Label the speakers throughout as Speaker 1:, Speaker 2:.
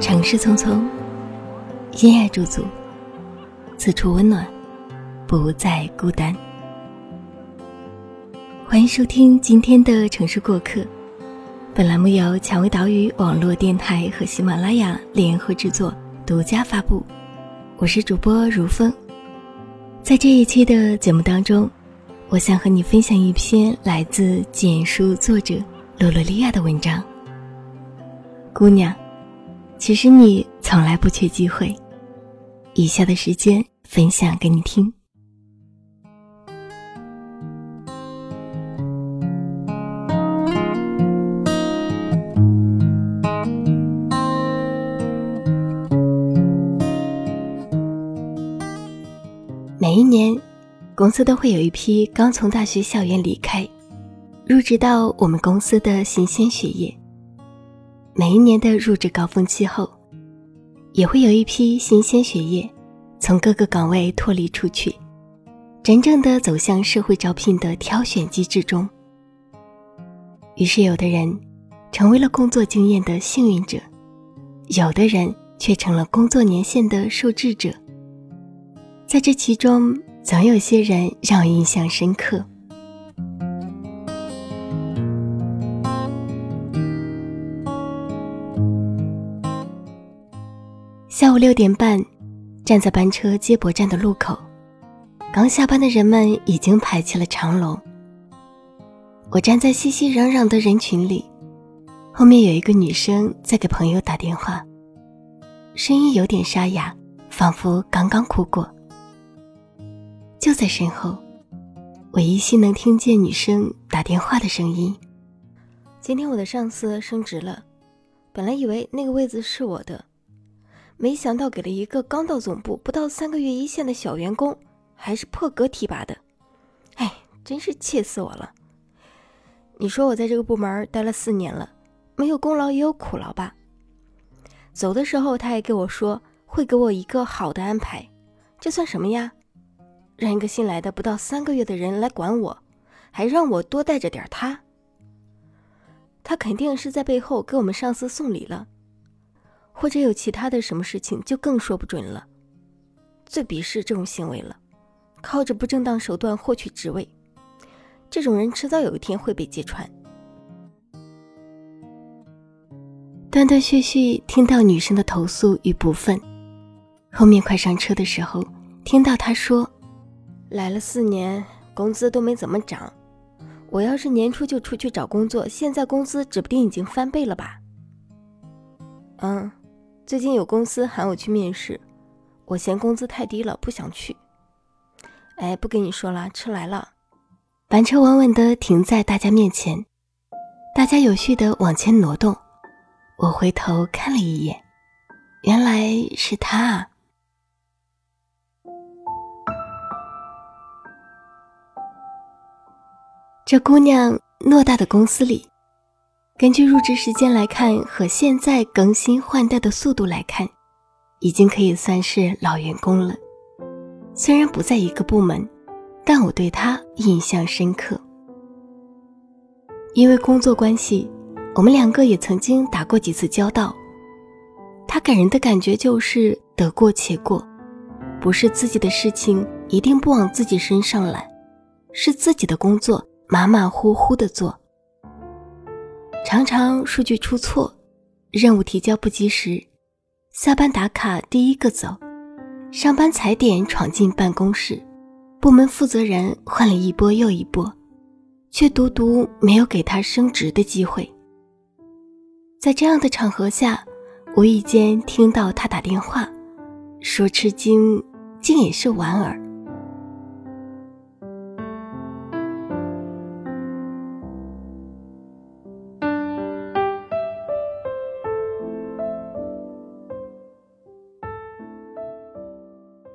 Speaker 1: 城市匆匆，因爱驻足，此处温暖，不再孤单。欢迎收听今天的城市过客。本栏目由蔷薇岛屿网络电台和喜马拉雅联合制作，独家发布。我是主播如风。在这一期的节目当中，我想和你分享一篇来自简书作者罗罗利亚的文章。姑娘，其实你从来不缺机会。以下的时间分享给你听。每一年，公司都会有一批刚从大学校园离开，入职到我们公司的新鲜血液。每一年的入职高峰期后，也会有一批新鲜血液从各个岗位脱离出去，真正的走向社会招聘的挑选机制中。于是，有的人成为了工作经验的幸运者，有的人却成了工作年限的受制者。在这其中，总有些人让我印象深刻。下午六点半，站在班车接驳站的路口，刚下班的人们已经排起了长龙。我站在熙熙攘攘的人群里，后面有一个女生在给朋友打电话，声音有点沙哑，仿佛刚刚哭过。就在身后，我依稀能听见女生打电话的声音。今天我的上司升职了，本来以为那个位子是我的。没想到给了一个刚到总部不到三个月一线的小员工，还是破格提拔的，哎，真是气死我了！你说我在这个部门待了四年了，没有功劳也有苦劳吧？走的时候他还给我说会给我一个好的安排，这算什么呀？让一个新来的不到三个月的人来管我，还让我多带着点他，他肯定是在背后给我们上司送礼了。或者有其他的什么事情，就更说不准了。最鄙视这种行为了，靠着不正当手段获取职位，这种人迟早有一天会被揭穿。断断续续听到女生的投诉与不忿，后面快上车的时候，听到她说：“来了四年，工资都没怎么涨。我要是年初就出去找工作，现在工资指不定已经翻倍了吧？”嗯。最近有公司喊我去面试，我嫌工资太低了，不想去。哎，不跟你说了，车来了。班车稳稳地停在大家面前，大家有序地往前挪动。我回头看了一眼，原来是他啊。这姑娘偌大的公司里。根据入职时间来看，和现在更新换代的速度来看，已经可以算是老员工了。虽然不在一个部门，但我对他印象深刻。因为工作关系，我们两个也曾经打过几次交道。他给人的感觉就是得过且过，不是自己的事情一定不往自己身上揽，是自己的工作马马虎虎的做。常常数据出错，任务提交不及时，下班打卡第一个走，上班踩点闯进办公室，部门负责人换了一波又一波，却独独没有给他升职的机会。在这样的场合下，无意间听到他打电话，说吃惊，竟也是莞尔。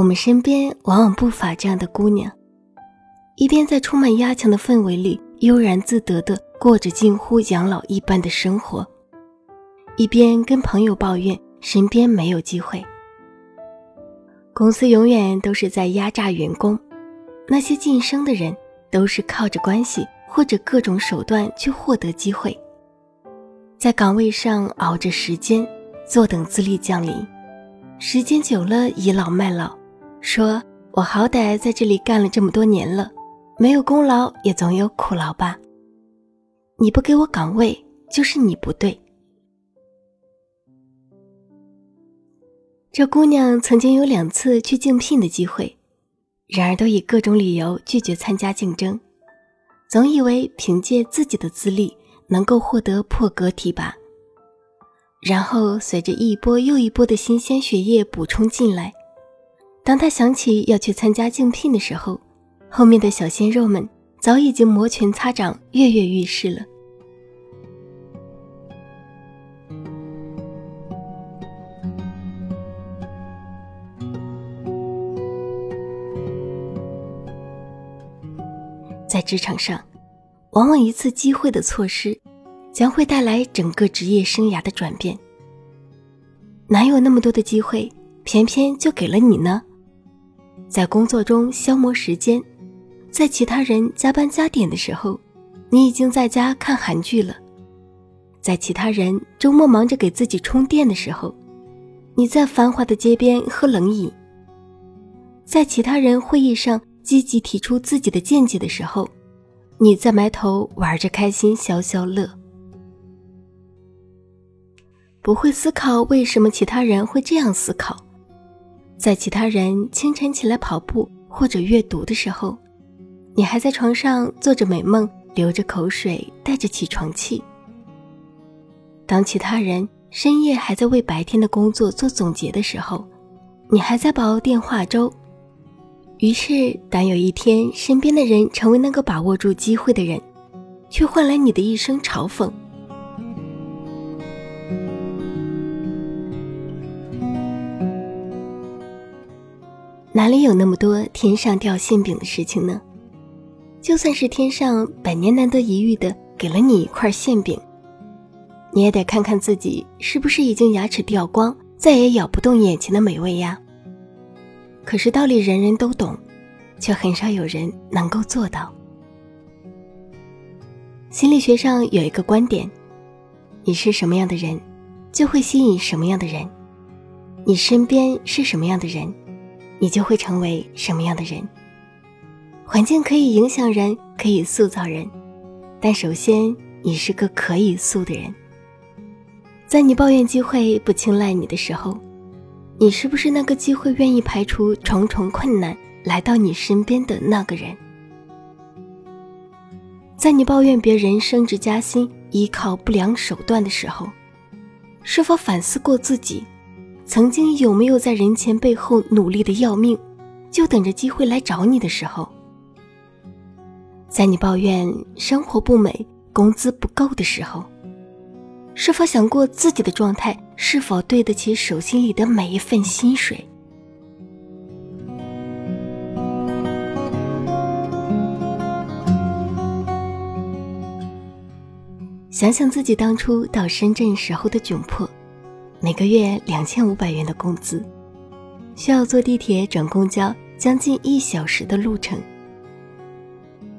Speaker 1: 我们身边往往不乏这样的姑娘，一边在充满压强的氛围里悠然自得地过着近乎养老一般的生活，一边跟朋友抱怨身边没有机会。公司永远都是在压榨员工，那些晋升的人都是靠着关系或者各种手段去获得机会，在岗位上熬着时间，坐等资历降临。时间久了，倚老卖老，说我好歹在这里干了这么多年了，没有功劳也总有苦劳吧。你不给我岗位，就是你不对。这姑娘曾经有两次去竞聘的机会，然而都以各种理由拒绝参加竞争，总以为凭借自己的资历能够获得破格提拔。然后随着一波又一波的新鲜血液补充进来，当他想起要去参加竞聘的时候，后面的小鲜肉们早已经摩拳擦掌、跃跃欲试了。在职场上，往往一次机会的错失，将会带来整个职业生涯的转变。哪有那么多的机会，偏偏就给了你呢？在工作中消磨时间，在其他人加班加点的时候，你已经在家看韩剧了；在其他人周末忙着给自己充电的时候，你在繁华的街边喝冷饮；在其他人会议上。积极提出自己的见解的时候，你在埋头玩着开心消消乐，不会思考为什么其他人会这样思考。在其他人清晨起来跑步或者阅读的时候，你还在床上做着美梦，流着口水，带着起床气。当其他人深夜还在为白天的工作做总结的时候，你还在煲电话粥。于是，当有一天身边的人成为那个把握住机会的人，却换来你的一声嘲讽。哪里有那么多天上掉馅饼的事情呢？就算是天上百年难得一遇的给了你一块馅饼，你也得看看自己是不是已经牙齿掉光，再也咬不动眼前的美味呀。可是道理人人都懂，却很少有人能够做到。心理学上有一个观点：你是什么样的人，就会吸引什么样的人；你身边是什么样的人，你就会成为什么样的人。环境可以影响人，可以塑造人，但首先你是个可以塑的人。在你抱怨机会不青睐你的时候。你是不是那个机会愿意排除重重困难来到你身边的那个人？在你抱怨别人升职加薪依靠不良手段的时候，是否反思过自己，曾经有没有在人前背后努力的要命，就等着机会来找你的时候？在你抱怨生活不美、工资不够的时候？是否想过自己的状态是否对得起手心里的每一份薪水？想想自己当初到深圳时候的窘迫，每个月两千五百元的工资，需要坐地铁转公交将近一小时的路程，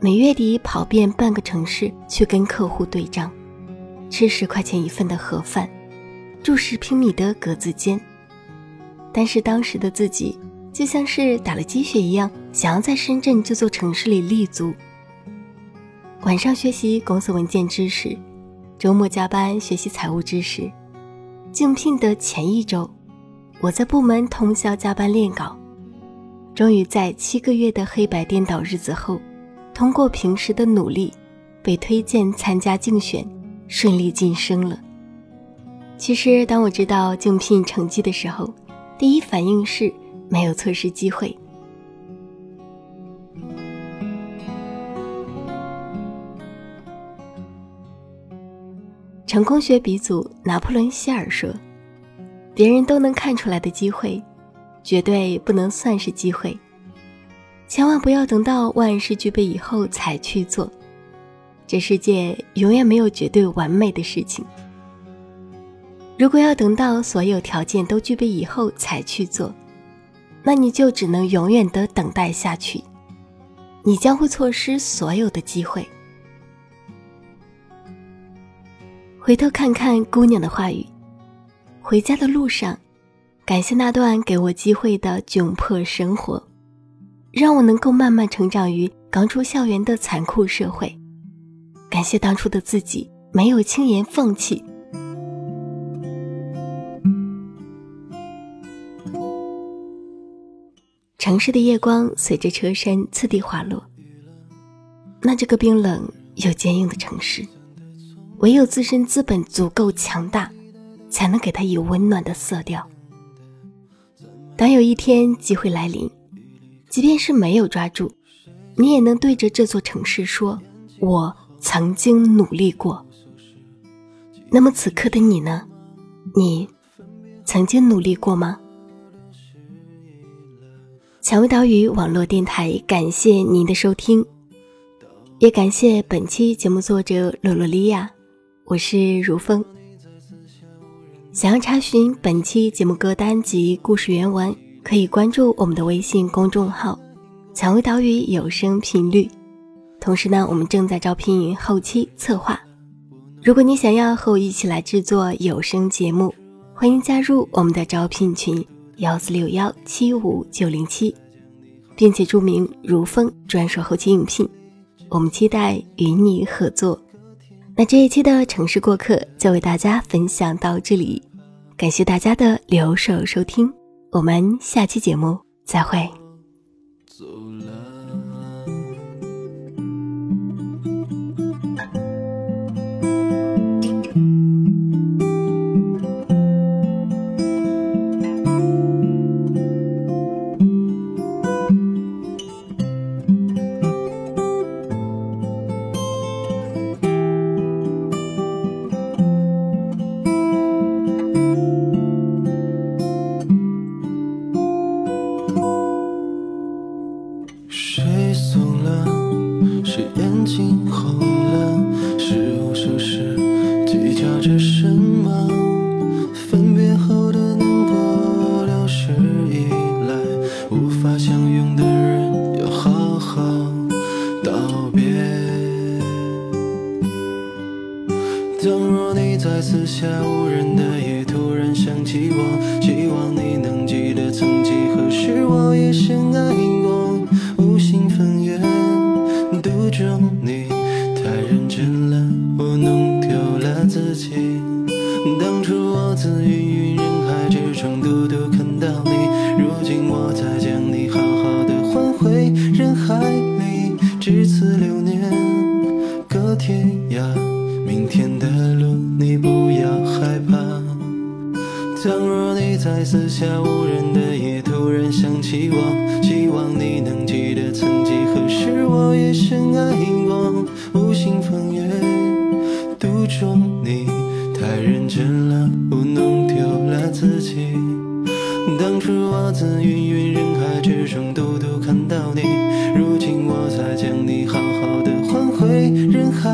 Speaker 1: 每月底跑遍半个城市去跟客户对账。吃十块钱一份的盒饭，住十平米的格子间。但是当时的自己就像是打了鸡血一样，想要在深圳这座城市里立足。晚上学习公司文件知识，周末加班学习财务知识。竞聘的前一周，我在部门通宵加班练稿，终于在七个月的黑白颠倒日子后，通过平时的努力，被推荐参加竞选。顺利晋升了。其实，当我知道竞聘成绩的时候，第一反应是没有错失机会。成功学鼻祖拿破仑·希尔说：“别人都能看出来的机会，绝对不能算是机会。千万不要等到万事俱备以后才去做。”这世界永远没有绝对完美的事情。如果要等到所有条件都具备以后才去做，那你就只能永远的等待下去，你将会错失所有的机会。回头看看姑娘的话语，回家的路上，感谢那段给我机会的窘迫生活，让我能够慢慢成长于刚出校园的残酷社会。感谢当初的自己没有轻言放弃。城市的夜光随着车身次第滑落，那这个冰冷又坚硬的城市，唯有自身资本足够强大，才能给它以温暖的色调。当有一天机会来临，即便是没有抓住，你也能对着这座城市说：“我曾经努力过。”那么此刻的你呢？你曾经努力过吗？蔷薇岛屿网络电台，感谢您的收听，也感谢本期节目作者洛洛莉亚，我是如风。想要查询本期节目歌单及故事原文，可以关注我们的微信公众号“蔷薇岛屿有声频率”。同时呢，我们正在招聘后期策划。如果你想要和我一起来制作有声节目，欢迎加入我们的招聘群。幺四六幺七五九零七，并且注明“如风”专属后期应聘，我们期待与你合作。那这一期的城市过客就为大家分享到这里，感谢大家的留守收听，我们下期节目再会。别。
Speaker 2: 倘若你在四下无人的夜，突然想起我，希望你能记得曾几何时，我也深爱过。无心分远，独钟你太认真了，我弄丢了自己。当初我自芸芸人海之中，独独看到你，如今我才将你好好的还回人海在四下无人的夜突然想起我，希望你能记得曾几何时我也深爱过。无心风月，独钟你太认真了，我弄丢了自己。当初我自芸芸人海之中独独看到你，如今我才将你好好的还回人海